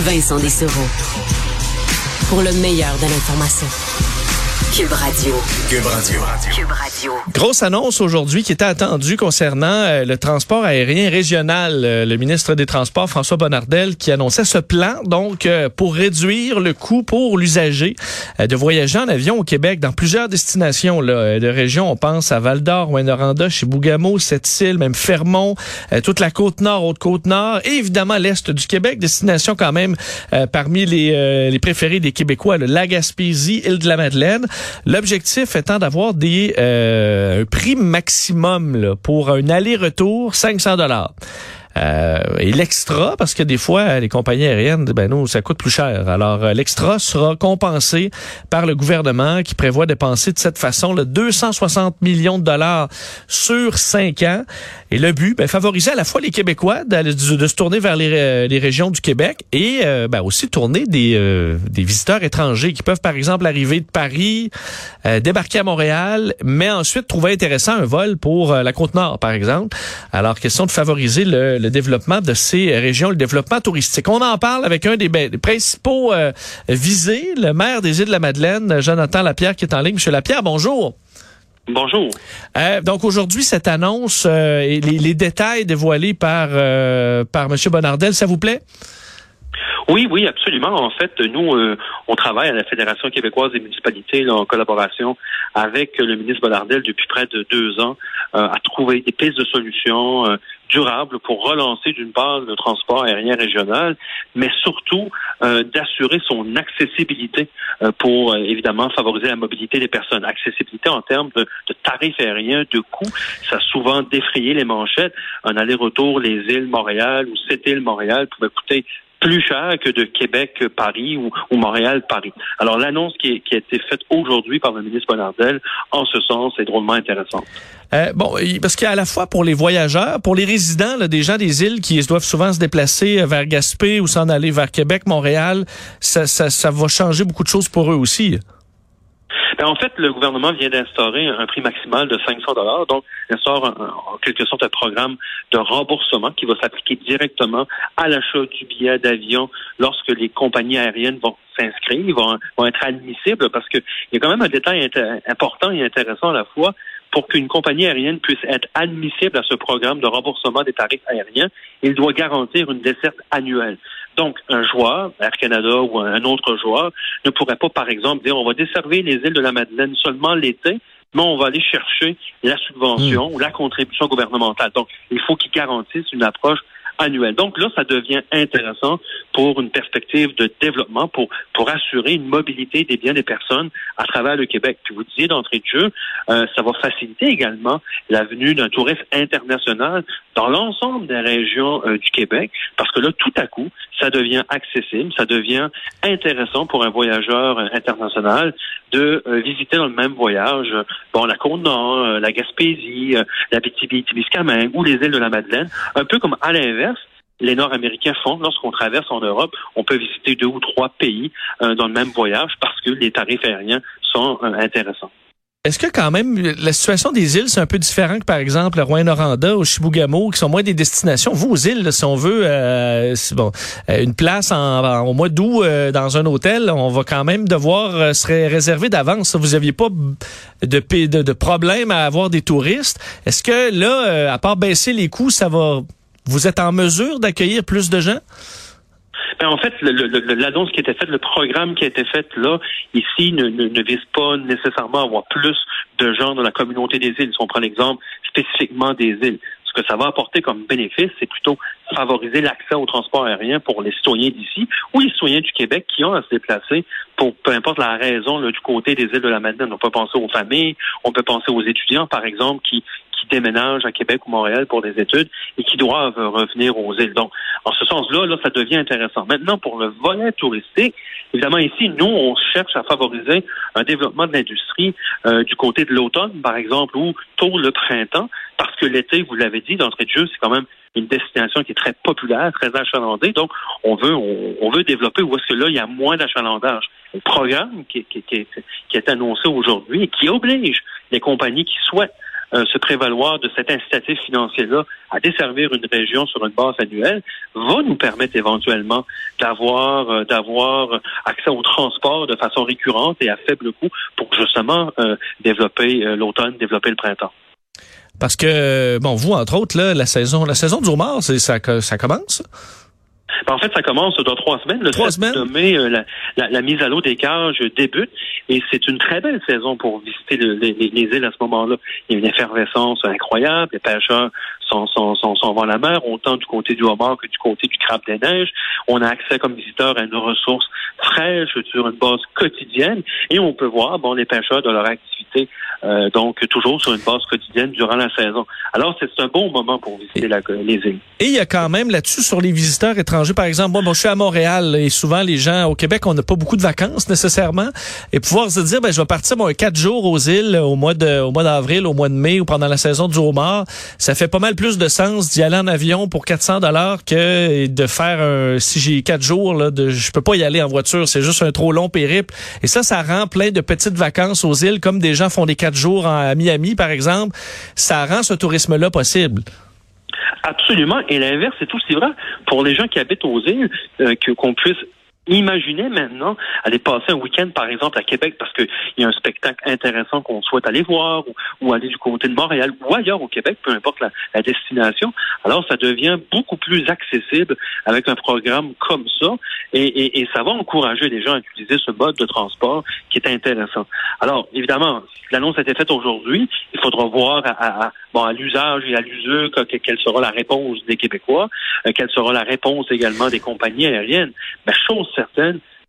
Vincent Dessereau. Pour le meilleur de l'information. Cube Radio. Cube Radio. Cube Radio. Grosse annonce aujourd'hui qui était attendue concernant euh, le transport aérien régional. Euh, le ministre des Transports, François Bonnardel, qui annonçait ce plan donc euh, pour réduire le coût pour l'usager de voyager en avion au Québec dans plusieurs destinations là, de régions. On pense à Val-d'Or, Rwanda, chez Bougamo, Sept-Îles, même Fermont, toute la côte nord, Haute-Côte nord et évidemment l'est du Québec. Destination quand même parmi les, les préférés des Québécois, le la Gaspésie, Île-de-la-Madeleine. L'objectif étant d'avoir des euh, un prix maximum pour un aller-retour 500 dollars. Euh, et l'extra, parce que des fois, les compagnies aériennes, ben nous, ça coûte plus cher. Alors, euh, l'extra sera compensé par le gouvernement qui prévoit dépenser de cette façon là, 260 millions de dollars sur cinq ans. Et le but, ben, favoriser à la fois les Québécois de, de se tourner vers les, euh, les, régions du Québec et ben, aussi tourner des, des visiteurs étrangers qui peuvent, par exemple, arriver de Paris, débarquer à Montréal, mais ensuite trouver intéressant un vol pour la Côte-Nord, par exemple. Alors, question de favoriser le le développement de ces régions, le développement touristique. On en parle avec un des, ben, principaux euh, visés, le maire des Îles-de-la-Madeleine, Jonathan Lapierre, qui est en ligne. Monsieur Lapierre, bonjour. Bonjour. Euh, donc aujourd'hui, cette annonce euh, et les, détails dévoilés par, par M. Bonardel, ça vous plaît? Oui, oui, absolument. En fait, nous, on travaille à la Fédération québécoise des municipalités en collaboration avec le ministre Bonardel depuis près de deux ans à trouver des pistes de solutions, durable pour relancer d'une part le transport aérien régional, mais surtout euh, d'assurer son accessibilité euh, pour euh, évidemment favoriser la mobilité des personnes. Accessibilité en termes de, de tarifs aériens, de coûts, ça a souvent défrayé les manchettes. Un aller-retour les îles Montréal ou cette île Montréal pouvait coûter plus cher que de Québec-Paris ou, ou Montréal-Paris. Alors l'annonce qui, qui, a été faite aujourd'hui par le ministre Bonardel, en ce sens, est drôlement intéressante. Euh, bon, parce qu'à la fois pour les voyageurs, pour les résidents, là, des gens des îles qui doivent souvent se déplacer vers Gaspé ou s'en aller vers Québec, Montréal, ça, ça, ça va changer beaucoup de choses pour eux aussi. Ben, en fait, le gouvernement vient d'instaurer un prix maximal de 500 dollars, donc instaure en quelque sorte un programme de remboursement qui va s'appliquer directement à l'achat du billet d'avion lorsque les compagnies aériennes vont s'inscrire, vont, vont être admissibles, parce qu'il y a quand même un détail important et intéressant à la fois pour qu'une compagnie aérienne puisse être admissible à ce programme de remboursement des tarifs aériens, il doit garantir une desserte annuelle. Donc, un joueur, Air Canada ou un autre joueur, ne pourrait pas, par exemple, dire on va desservir les îles de la Madeleine seulement l'été, mais on va aller chercher la subvention hmm. ou la contribution gouvernementale. Donc, il faut qu'ils garantissent une approche annuelle. Donc là, ça devient intéressant pour une perspective de développement, pour, pour assurer une mobilité des biens des personnes à travers le Québec. Puis vous disiez d'entrée de jeu, euh, ça va faciliter également la venue d'un tourisme international dans l'ensemble des régions euh, du Québec, parce que là, tout à coup, ça devient accessible, ça devient intéressant pour un voyageur euh, international de visiter dans le même voyage, bon, la Côte-Nord, la Gaspésie, la Témiscamingue ou les îles de la Madeleine, un peu comme à l'inverse, les Nord-Américains font. Lorsqu'on traverse en Europe, on peut visiter deux ou trois pays euh, dans le même voyage parce que les tarifs aériens sont euh, intéressants. Est-ce que quand même la situation des îles c'est un peu différent que par exemple le Rouen-Noranda ou Chibougamau qui sont moins des destinations? Vous aux îles si on veut euh, euh, une place en, au mois d'août dans un hôtel on va quand même devoir se réserver d'avance vous aviez pas de, de, de problème à avoir des touristes est-ce que là à part baisser les coûts ça va vous êtes en mesure d'accueillir plus de gens? Ben, en fait, l'annonce qui a été faite, le programme qui a été fait là, ici, ne, ne, vise pas nécessairement à avoir plus de gens dans la communauté des îles. Si on prend l'exemple spécifiquement des îles, ce que ça va apporter comme bénéfice, c'est plutôt favoriser l'accès au transport aérien pour les citoyens d'ici ou les citoyens du Québec qui ont à se déplacer pour peu importe la raison du côté des îles de la Madeleine. On peut penser aux familles, on peut penser aux étudiants, par exemple, qui, qui déménagent à Québec ou Montréal pour des études et qui doivent revenir aux îles. Donc, en ce sens-là, là, ça devient intéressant. Maintenant, pour le volet touristique, évidemment, ici, nous, on cherche à favoriser un développement de l'industrie euh, du côté de l'automne, par exemple, ou tôt le printemps, parce que l'été, vous l'avez dit, d'entrée de jeu, c'est quand même une destination qui est très populaire, très achalandée. Donc, on veut, on, veut développer où est-ce que là, il y a moins d'achalandage. Le programme qui, est annoncé aujourd'hui et qui oblige les compagnies qui souhaitent euh, se prévaloir de cet incitatif financier-là à desservir une région sur une base annuelle va nous permettre éventuellement d'avoir euh, d'avoir accès au transport de façon récurrente et à faible coût pour justement développer l'automne, développer le printemps. Parce que bon, vous entre autres là, la saison la saison du homard, ça ça commence. Ben, en fait, ça commence dans trois semaines. Le trois semaines? Euh, la, mise à l'eau des cages débute et c'est une très belle saison pour visiter les, îles à ce moment-là. Il y a une effervescence incroyable. Les pêcheurs sont, sont, sont, sont la mer, autant du côté du homard que du côté du crabe des neiges. On a accès comme visiteur à une ressource fraîche sur une base quotidienne et on peut voir bon les pêcheurs de leur activité euh, donc toujours sur une base quotidienne durant la saison. Alors c'est un bon moment pour visiter la, les îles. Et il y a quand même là-dessus sur les visiteurs étrangers par exemple moi, bon, je suis à Montréal et souvent les gens au Québec on n'a pas beaucoup de vacances nécessairement et pouvoir se dire ben je vais partir bon, quatre jours aux îles au mois de au mois d'avril au mois de mai ou pendant la saison du homard ça fait pas mal plus de sens d'y aller en avion pour 400 dollars que de faire un si j'ai quatre jours là de je peux pas y aller en voiture c'est juste un trop long périple et ça ça rend plein de petites vacances aux îles comme des gens font des quatre jours à Miami, par exemple, ça rend ce tourisme-là possible. Absolument. Et l'inverse c'est aussi vrai pour les gens qui habitent aux îles, euh, qu'on puisse Imaginez maintenant aller passer un week-end, par exemple, à Québec parce qu'il y a un spectacle intéressant qu'on souhaite aller voir ou, aller du côté de Montréal ou ailleurs au Québec, peu importe la, destination. Alors, ça devient beaucoup plus accessible avec un programme comme ça et, ça va encourager les gens à utiliser ce mode de transport qui est intéressant. Alors, évidemment, l'annonce a été faite aujourd'hui. Il faudra voir à, bon, à l'usage et à l'usure quelle sera la réponse des Québécois, euh, quelle sera la réponse également des compagnies aériennes. Mais chose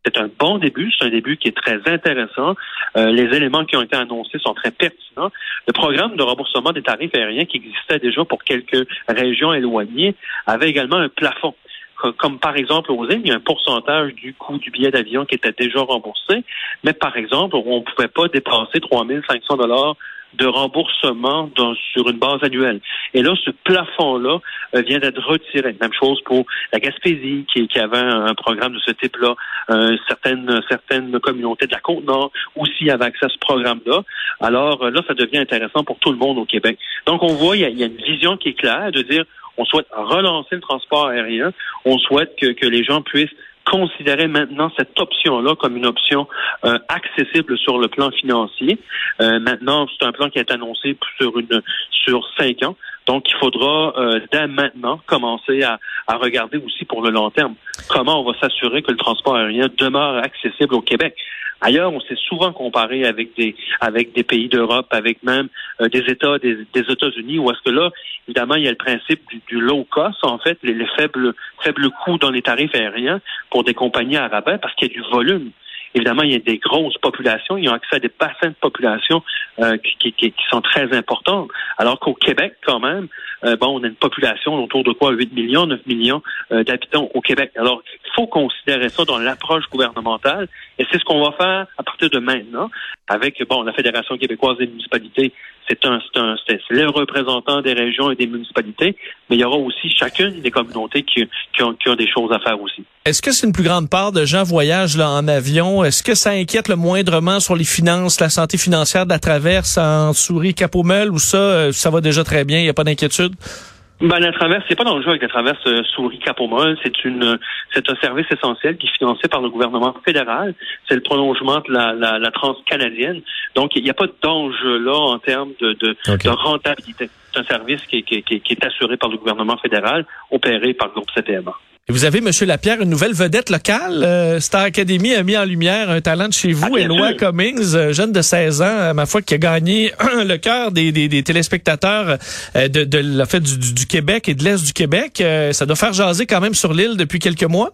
c'est un bon début, c'est un début qui est très intéressant. Euh, les éléments qui ont été annoncés sont très pertinents. Le programme de remboursement des tarifs aériens qui existait déjà pour quelques régions éloignées avait également un plafond. Comme par exemple aux îles, il y a un pourcentage du coût du billet d'avion qui était déjà remboursé, mais par exemple, on ne pouvait pas dépasser 3500 dollars de remboursement sur une base annuelle. Et là, ce plafond-là euh, vient d'être retiré. Même chose pour la Gaspésie, qui, qui avait un, programme de ce type-là. Euh, certaines, certaines communautés de la Côte-Nord aussi avaient accès à ce programme-là. Alors euh, là, ça devient intéressant pour tout le monde au Québec. Donc, on voit, il y y a une vision qui est claire de dire on souhaite relancer le transport aérien, on souhaite que, les gens puissent considérer maintenant cette option-là comme une option euh, accessible sur le plan financier. Euh, maintenant, c'est un plan qui est annoncé sur une sur cinq ans. Donc, il faudra euh, dès maintenant commencer à, à, regarder aussi pour le long terme comment on va s'assurer que le transport aérien demeure accessible au Québec. Ailleurs, on s'est souvent comparé avec des avec des pays d'Europe, avec même euh, des États des, États-Unis, où est-ce que là, évidemment, il y a le principe du, low cost, en fait, les, faibles faibles coûts dans les tarifs aériens pour des compagnies arabes, parce qu'il y a du volume. Évidemment, il y a des grosses populations, ils ont accès à des bassins de population euh, qui, qui, qui, sont très importants. Alors qu'au Québec, quand même, euh, bon, on a une population autour de quoi 8 millions, 9 millions euh, d'habitants au Québec. Alors, il faut considérer ça dans l'approche gouvernementale et c'est ce qu'on va faire à partir de maintenant avec bon la Fédération québécoise des municipalités. C'est un, un, c'est les représentants des régions et des municipalités, mais il y aura aussi chacune des communautés qui, qui, ont, qui ont des choses à faire aussi. Est-ce que c'est une plus grande part de gens voyagent là, en avion? Est-ce que ça inquiète le moindrement sur les finances, la santé financière de la traverse en souris capomel ou ça, euh, ça va déjà très bien, il n'y a pas d'inquiétude? Ben, la traverse, c'est pas dans le jeu avec la traverse euh, souris capomol. C'est une, c'est un service essentiel qui est financé par le gouvernement fédéral. C'est le prolongement de la, la, la transcanadienne. Donc, il n'y a pas d'enjeu là en termes de, de, de rentabilité. C'est un service qui, qui, qui, qui, est assuré par le gouvernement fédéral, opéré par le groupe CTMA. Vous avez, Monsieur Lapierre, une nouvelle vedette locale. Euh, Star Academy a mis en lumière un talent de chez vous, ah, Éloi Cummings, euh, jeune de 16 ans, euh, ma foi, qui a gagné le cœur des, des, des, téléspectateurs de, de la fête du, du, Québec et de l'Est du Québec. ça doit faire jaser quand même sur l'île depuis quelques mois.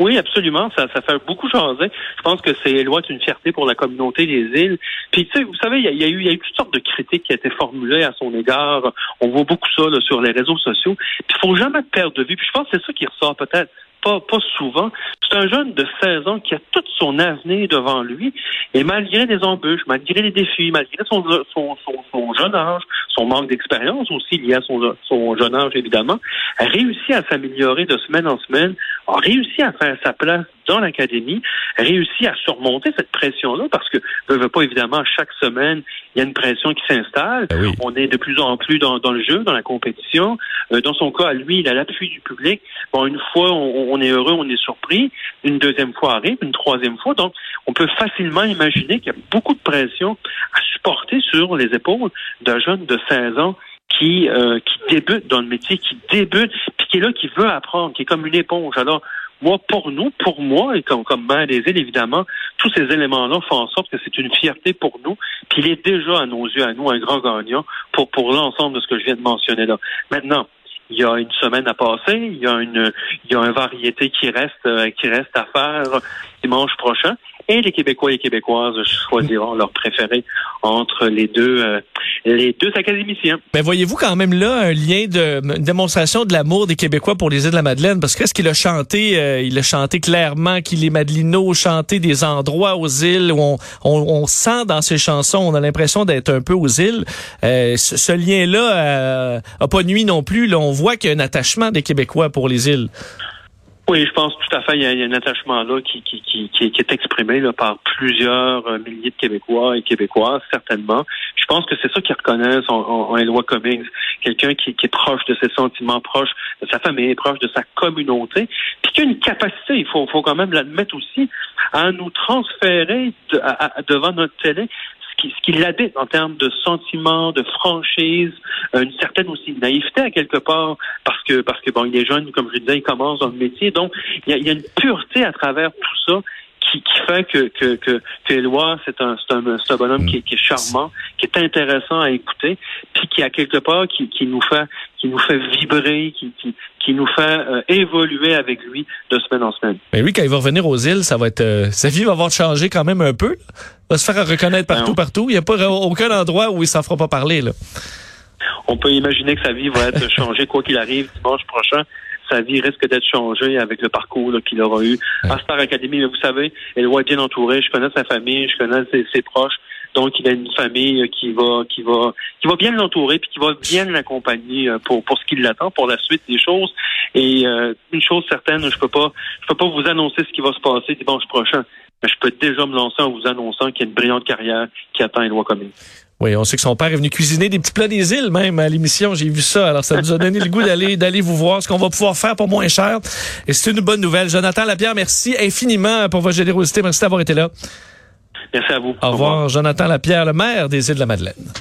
Oui, absolument. Ça, ça fait beaucoup changer. Je pense que c'est loin une fierté pour la communauté des îles. Puis, tu sais, vous savez, il y, a, eu, y a eu toutes sortes de critiques qui été formulées à son égard. On voit beaucoup ça sur les réseaux sociaux. Puis, il faut jamais perdre de vue. Puis, je pense que c'est ça qui ressort peut-être pas, souvent. C'est un jeune de 16 ans qui a tout son avenir devant lui. Et malgré les embûches, malgré les défis, malgré son, son, son, jeune âge, son manque d'expérience aussi lié à son, son jeune âge, évidemment, a réussi à s'améliorer de semaine en semaine a réussi à faire sa place dans l'académie, réussi à surmonter cette pression-là parce que ne veut pas évidemment chaque semaine il y a une pression qui s'installe. Ben On est de plus en plus dans, dans le jeu, dans la compétition. Euh, dans son cas, lui, il a l'appui du public. Bon, une fois, on, on, est heureux, on est surpris. Une deuxième fois arrive, une troisième fois. Donc, on peut facilement imaginer qu'il y a beaucoup de pression à supporter sur les épaules d'un jeune de 16 ans qui, euh, qui débute dans le métier, qui débute, puis qui est là, qui veut apprendre, qui est comme une éponge. Alors, moi, pour nous, pour moi, et comme, comme maire des îles, évidemment, tous ces éléments-là font en sorte que c'est une fierté pour nous, puis il est déjà, à nos yeux, à nous, un grand gagnant pour, pour l'ensemble de ce que je viens de mentionner là. Maintenant, il y a une semaine à passer, il y a une, il y a un variété qui reste, euh, qui reste à faire dimanche prochain et les Québécois et Québécoises choisiront leur préféré entre les deux euh, les deux académiciens. Mais voyez-vous quand même là un lien de une démonstration de l'amour des Québécois pour les îles de la Madeleine? Parce qu'est-ce qu'il a chanté euh, il a chanté clairement qu'il est Madelino chanté des endroits aux îles où on, on, on sent dans ses chansons on a l'impression d'être un peu aux îles euh, ce, ce, lien là a pas nuit non plus là on voit qu'il y a un attachement des Québécois pour les îles. Oui, je pense tout à fait. Il y a, un attachement là qui, est exprimé par plusieurs euh, milliers de Québécois et Québécoises, certainement. Je pense que c'est ça qu'ils reconnaissent en, en, Cummings. Quelqu'un qui, est proche de ses sentiments, proche de sa famille, proche de sa communauté, puis qui a une capacité, il faut, quand même l'admettre aussi, à nous transférer devant notre télé ce qui l'habite en termes de sentiments, de franchise, euh, une certaine aussi naïveté à quelque part, parce que parce que bon, il est jeune, comme je disais, il commence dans le métier, donc il y a, il y a une pureté à travers tout ça qui, qui fait que que que, que Éloi, c'est un c'est un, un bonhomme qui, qui, est charmant, qui est intéressant à écouter, puis qui à quelque part qui, qui nous fait qui nous fait vibrer, qui qui, qui nous fait euh, évoluer avec lui de semaine en semaine. Mais lui, quand il va revenir aux îles, ça va être euh, sa vie va avoir changé quand même un peu. Il va se faire reconnaître partout, partout. Il n'y a pas aucun endroit où il s'en fera pas parler là. On peut imaginer que sa vie va être changée quoi qu'il arrive dimanche prochain sa vie risque d'être changée avec le parcours qu'il aura eu à Star Academy. Mais vous savez, Éloi est bien entouré. Je connais sa famille, je connais ses, ses, proches. Donc, il a une famille qui va, qui va, qui va bien l'entourer puis qui va bien l'accompagner pour pour ce qui l'attend pour la suite des choses. Et euh, une chose certaine, je peux pas, je peux pas vous annoncer ce qui va se passer dimanche prochain. Mais je peux déjà me lancer en vous annonçant qu'il y a une brillante carrière qui attend Éloi Commune. Oui, on sait que son père est venu cuisiner des petits plats des îles même à l'émission. J'ai vu ça. Alors, ça nous a donné le goût d'aller d'aller vous voir ce qu'on va pouvoir faire pour moins cher. Et c'est une bonne nouvelle. Jonathan Lapierre, merci infiniment pour votre générosité. Merci d'avoir été là. Merci à vous. Au revoir, Au revoir. Jonathan Lapierre, le maire des îles de la Madeleine.